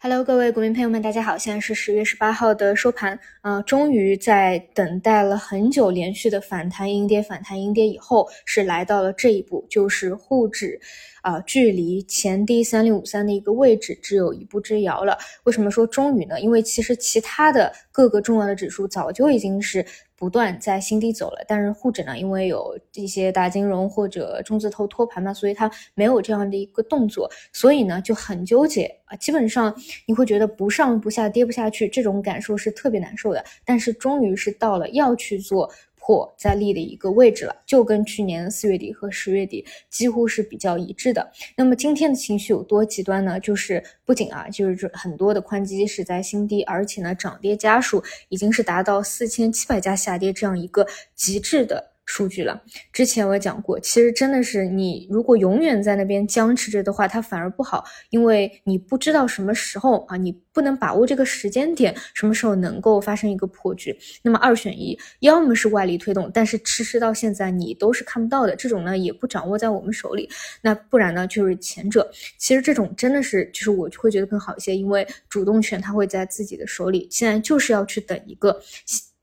Hello，各位股民朋友们，大家好，现在是十月十八号的收盘，呃，终于在等待了很久，连续的反弹阴跌，反弹阴跌以后，是来到了这一步，就是沪指，啊，距离前低三零五三的一个位置只有一步之遥了。为什么说终于呢？因为其实其他的各个重要的指数早就已经是。不断在新低走了，但是沪指呢，因为有一些大金融或者中字头托盘嘛，所以它没有这样的一个动作，所以呢就很纠结啊。基本上你会觉得不上不下，跌不下去，这种感受是特别难受的。但是终于是到了要去做。破在立的一个位置了，就跟去年四月底和十月底几乎是比较一致的。那么今天的情绪有多极端呢？就是不仅啊，就是很多的宽基是在新低，而且呢，涨跌家数已经是达到四千七百家下跌这样一个极致的。数据了，之前我也讲过，其实真的是你如果永远在那边僵持着的话，它反而不好，因为你不知道什么时候啊，你不能把握这个时间点，什么时候能够发生一个破局。那么二选一，要么是外力推动，但是迟迟到现在你都是看不到的，这种呢也不掌握在我们手里。那不然呢就是前者，其实这种真的是就是我会觉得更好一些，因为主动权它会在自己的手里，现在就是要去等一个。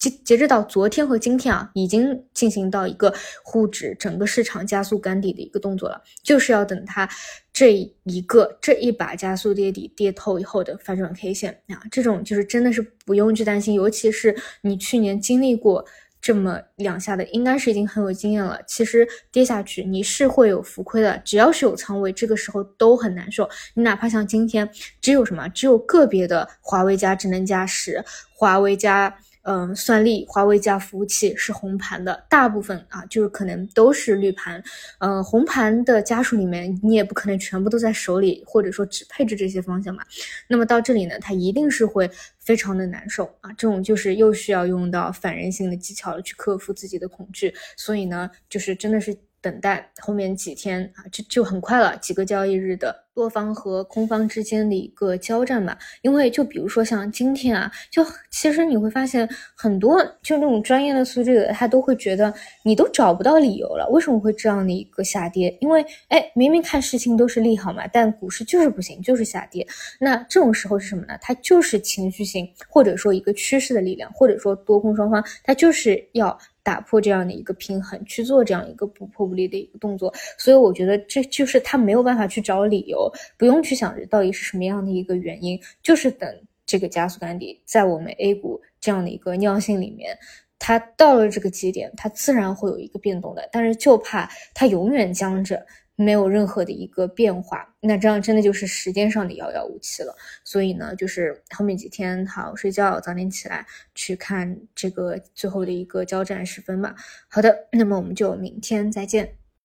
截止到昨天和今天啊，已经进行到一个沪指整个市场加速干底的一个动作了，就是要等它这一个这一把加速跌底跌透以后的反转 K 线啊，这种就是真的是不用去担心，尤其是你去年经历过这么两下的，应该是已经很有经验了。其实跌下去你是会有浮亏的，只要是有仓位，这个时候都很难受。你哪怕像今天只有什么，只有个别的华为加智能驾驶，华为加。嗯，算力、华为加服务器是红盘的，大部分啊，就是可能都是绿盘。嗯，红盘的家属里面，你也不可能全部都在手里，或者说只配置这些方向吧。那么到这里呢，他一定是会非常的难受啊。这种就是又需要用到反人性的技巧了，去克服自己的恐惧。所以呢，就是真的是等待后面几天啊，就就很快了，几个交易日的。多方和空方之间的一个交战吧，因为就比如说像今天啊，就其实你会发现很多就那种专业的数据的，他都会觉得你都找不到理由了，为什么会这样的一个下跌？因为哎，明明看事情都是利好嘛，但股市就是不行，就是下跌。那这种时候是什么呢？它就是情绪性，或者说一个趋势的力量，或者说多空双方，它就是要。打破这样的一个平衡，去做这样一个不破不立的一个动作，所以我觉得这就是他没有办法去找理由，不用去想着到底是什么样的一个原因，就是等这个加速干底，在我们 A 股这样的一个尿性里面，它到了这个节点，它自然会有一个变动的，但是就怕它永远僵着。没有任何的一个变化，那这样真的就是时间上的遥遥无期了。所以呢，就是后面几天好睡觉，早点起来去看这个最后的一个交战时分吧。好的，那么我们就明天再见。